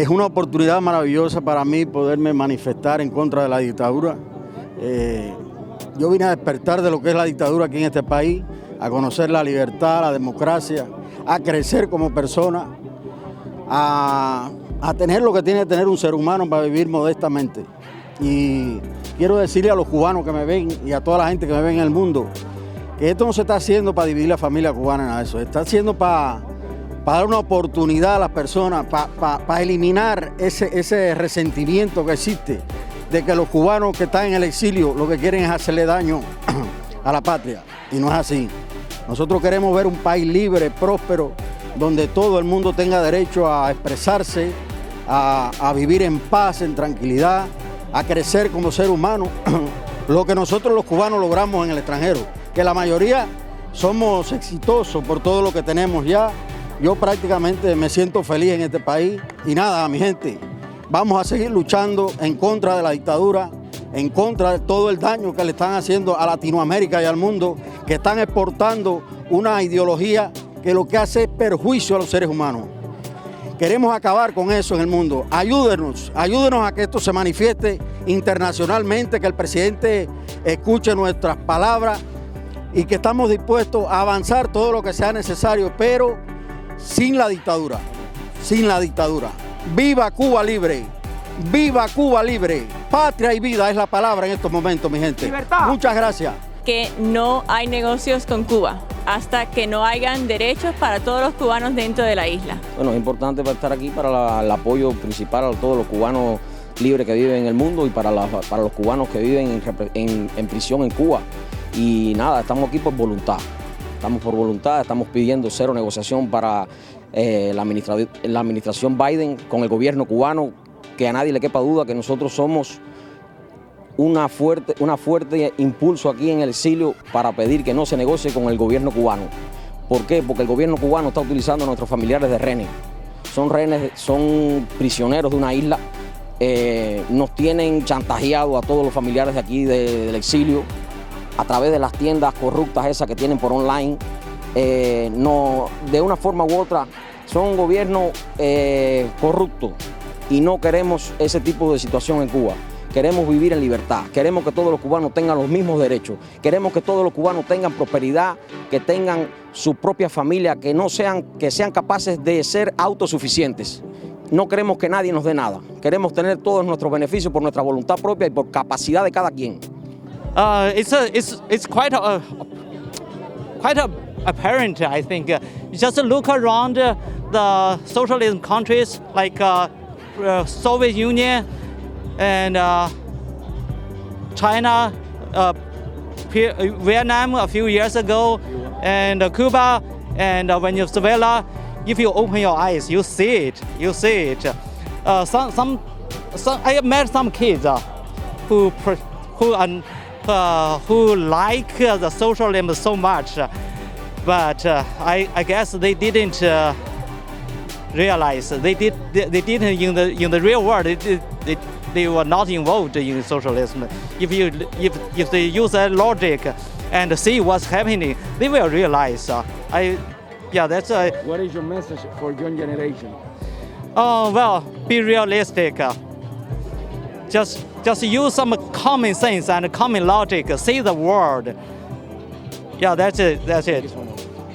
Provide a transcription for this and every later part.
Es una oportunidad maravillosa para mí poderme manifestar en contra de la dictadura. Eh, yo vine a despertar de lo que es la dictadura aquí en este país, a conocer la libertad, la democracia, a crecer como persona, a, a tener lo que tiene que tener un ser humano para vivir modestamente. Y quiero decirle a los cubanos que me ven y a toda la gente que me ve en el mundo que esto no se está haciendo para dividir la familia cubana, nada de eso, está haciendo para, para dar una oportunidad a las personas, para, para eliminar ese, ese resentimiento que existe de que los cubanos que están en el exilio lo que quieren es hacerle daño a la patria. Y no es así. Nosotros queremos ver un país libre, próspero, donde todo el mundo tenga derecho a expresarse, a, a vivir en paz, en tranquilidad, a crecer como ser humano, lo que nosotros los cubanos logramos en el extranjero, que la mayoría somos exitosos por todo lo que tenemos ya. Yo prácticamente me siento feliz en este país y nada, mi gente, vamos a seguir luchando en contra de la dictadura, en contra de todo el daño que le están haciendo a Latinoamérica y al mundo, que están exportando una ideología que lo que hace es perjuicio a los seres humanos. Queremos acabar con eso en el mundo. Ayúdenos, ayúdenos a que esto se manifieste internacionalmente, que el presidente escuche nuestras palabras y que estamos dispuestos a avanzar todo lo que sea necesario, pero sin la dictadura, sin la dictadura. Viva Cuba libre, viva Cuba libre. Patria y vida es la palabra en estos momentos, mi gente. Libertad. Muchas gracias. que no hay negocios con Cuba hasta que no hayan derechos para todos los cubanos dentro de la isla. Bueno, es importante para estar aquí para la- el apoyo principal a todos los cubanos libres que viven en el mundo y para, la- para los cubanos que viven en- en prisión en Cuba. Y nada, estamos aquí por voluntad. Estamos por voluntad, estamos pidiendo cero negociación para eh, la, administra- la administración Biden con el gobierno cubano, que a nadie le quepa duda que nosotros somos una fuerte, una fuerte impulso aquí en el exilio para pedir que no se negocie con el gobierno cubano. ¿Por qué? Porque el gobierno cubano está utilizando a nuestros familiares de rehenes. Son rehenes, son prisioneros de una isla. eh, nos tienen chantajeado a todos los familiares de aquí de- del exilio a través de las tiendas corruptas esas que tienen por online. Eh, no, de una forma u otra, son un gobierno eh, corrupto y no queremos ese tipo de situación en Cuba. Queremos vivir en libertad, queremos que todos los cubanos tengan los mismos derechos, queremos que todos los cubanos tengan prosperidad, que tengan su propia familia, que no sean, que sean capaces de ser autosuficientes. No queremos que nadie nos dé nada, queremos tener todos nuestros beneficios por nuestra voluntad propia y por capacidad de cada quien. Uh, it's a, it's it's quite a, quite a, apparent. I think. Uh, just look around uh, the socialism countries like uh, Soviet Union and China, Vietnam a few years ago, and Cuba and Venezuela. If you open your eyes, you see it. You see it. Some some, some I met some kids. Who who uh, who like uh, the socialism so much, uh, but uh, I, I guess they didn't uh, realize they did they, they didn't in the in the real world they, they, they were not involved in socialism. If you if if they use that logic and see what's happening, they will realize. Uh, I yeah that's uh, What is your message for young generation? Oh well, be realistic. Just just use some common sense and common logic. See the world. Yeah, that's it. That's it.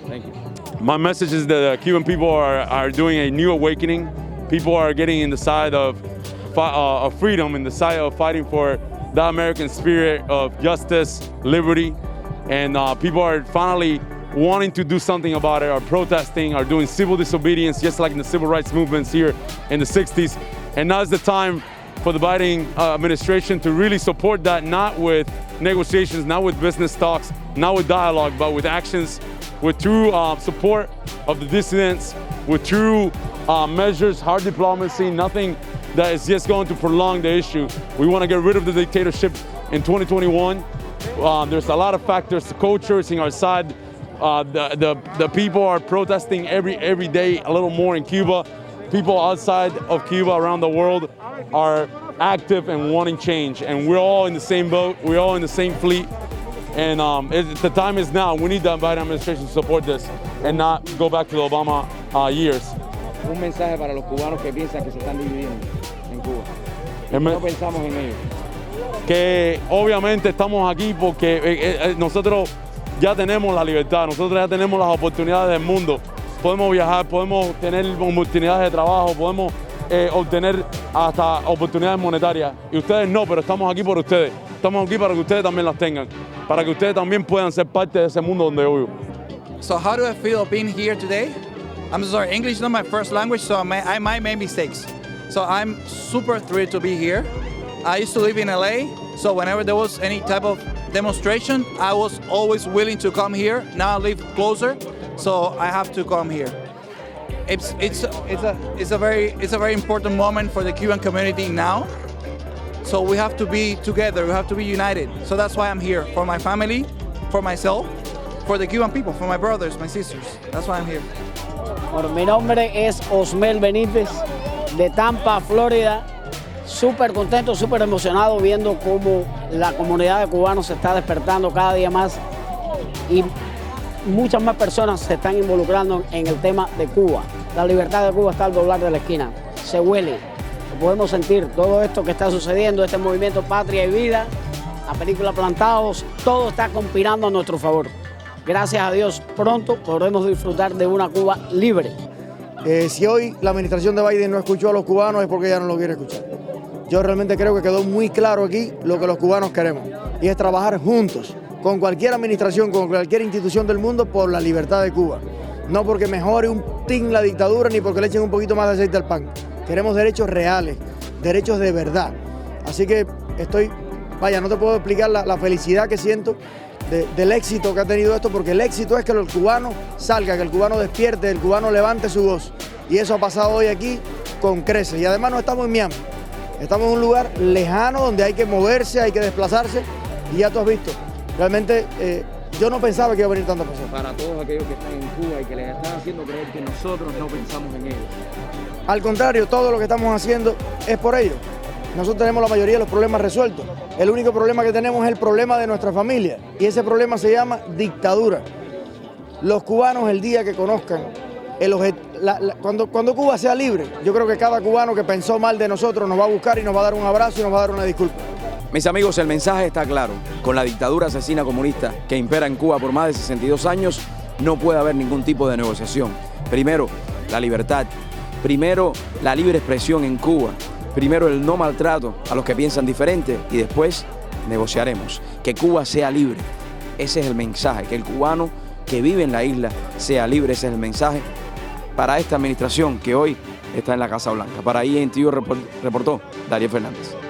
Thank you. My message is that uh, Cuban people are, are doing a new awakening. People are getting in the side of, uh, of freedom, in the side of fighting for the American spirit of justice, liberty, and uh, people are finally wanting to do something about it, are protesting, are doing civil disobedience, just like in the civil rights movements here in the 60s. And now is the time for the Biden uh, administration to really support that, not with negotiations, not with business talks, not with dialogue, but with actions, with true uh, support of the dissidents, with true uh, measures, hard diplomacy, nothing that is just going to prolong the issue. We want to get rid of the dictatorship in 2021. Uh, there's a lot of factors. The culture is in our side. Uh, the, the, the people are protesting every, every day a little more in Cuba. People outside of Cuba around the world are active and wanting change. And we're all in the same boat. We're all in the same fleet. And um, it, the time is now. We need the Biden administration to support this and not go back to the Obama uh, years. Un mensaje para los cubanos que piensan que se están dividiendo en Cuba. No pensamos en ellos. que obviamente estamos aquí porque eh, eh, nosotros ya tenemos la libertad, nosotros ya tenemos las oportunidades del mundo. Podemos viajar, podemos tener oportunidades de trabajo, podemos eh, obtener hasta oportunidades monetarias. Y ustedes no, pero estamos aquí por ustedes. Estamos aquí para que ustedes también las tengan, para que ustedes también puedan ser parte de ese mundo donde yo vivo. So how do I feel being here today? I'm sorry, English is not my first language, so I, might make mistakes. So I'm super thrilled to be here. I used to live in LA, so whenever there was any type of demonstration, I was always willing to come here. Now I live closer, so I have to come here. It's it's it's a it's a very it's a very important moment for the Cuban community now. So we have to be together. We have to be united. So that's why I'm here for my family, for myself, for the Cuban people, for my brothers, my sisters. That's why I'm here. Bueno, mi nombre es Osmel Benítez de Tampa, Florida. Súper contento, súper emocionado viendo cómo la comunidad de cubanos se está despertando cada día más y muchas más personas se están involucrando en el tema de Cuba. La libertad de Cuba está al doblar de la esquina. Se huele, podemos sentir todo esto que está sucediendo, este movimiento Patria y Vida, la película Plantados, todo está conspirando a nuestro favor. Gracias a Dios, pronto podremos disfrutar de una Cuba libre. Eh, si hoy la administración de Biden no escuchó a los cubanos es porque ya no lo quiere escuchar. Yo realmente creo que quedó muy claro aquí lo que los cubanos queremos y es trabajar juntos con cualquier administración, con cualquier institución del mundo por la libertad de Cuba. No porque mejore un tin la dictadura ni porque le echen un poquito más de aceite al pan. Queremos derechos reales, derechos de verdad. Así que estoy, vaya, no te puedo explicar la, felicidad que siento de- del éxito que ha tenido esto, porque el éxito es que el cubano salga, que el cubano despierte, el cubano levante su voz. Y eso ha pasado hoy aquí con creces. Y además no estamos en Miami, estamos en un lugar lejano donde hay que moverse, hay que desplazarse. Y ya tú has visto, realmente eh, yo no pensaba que iba a venir tanta personas. Para todos aquellos que están en Cuba y que les están haciendo creer que nosotros no pensamos en ellos. Al contrario, todo lo que estamos haciendo es por ello. Nosotros tenemos la mayoría de los problemas resueltos. El único problema que tenemos es el problema de nuestra familia. Y ese problema se llama dictadura. Los cubanos el día que conozcan, el la- cuando, cuando Cuba sea libre, yo creo que cada cubano que pensó mal de nosotros nos va a buscar y nos va a dar un abrazo y nos va a dar una disculpa. Mis amigos, el mensaje está claro. Con la dictadura asesina comunista que impera en Cuba por más de 62 años, no puede haber ningún tipo de negociación. Primero, la libertad. Primero, la libre expresión en Cuba. Primero, el no maltrato a los que piensan diferente y después negociaremos. Que Cuba sea libre. Ese es el mensaje. Que el cubano que vive en la isla sea libre. Ese es el mensaje para esta administración que hoy está en la Casa Blanca. Para INTV reportó Darío Fernández.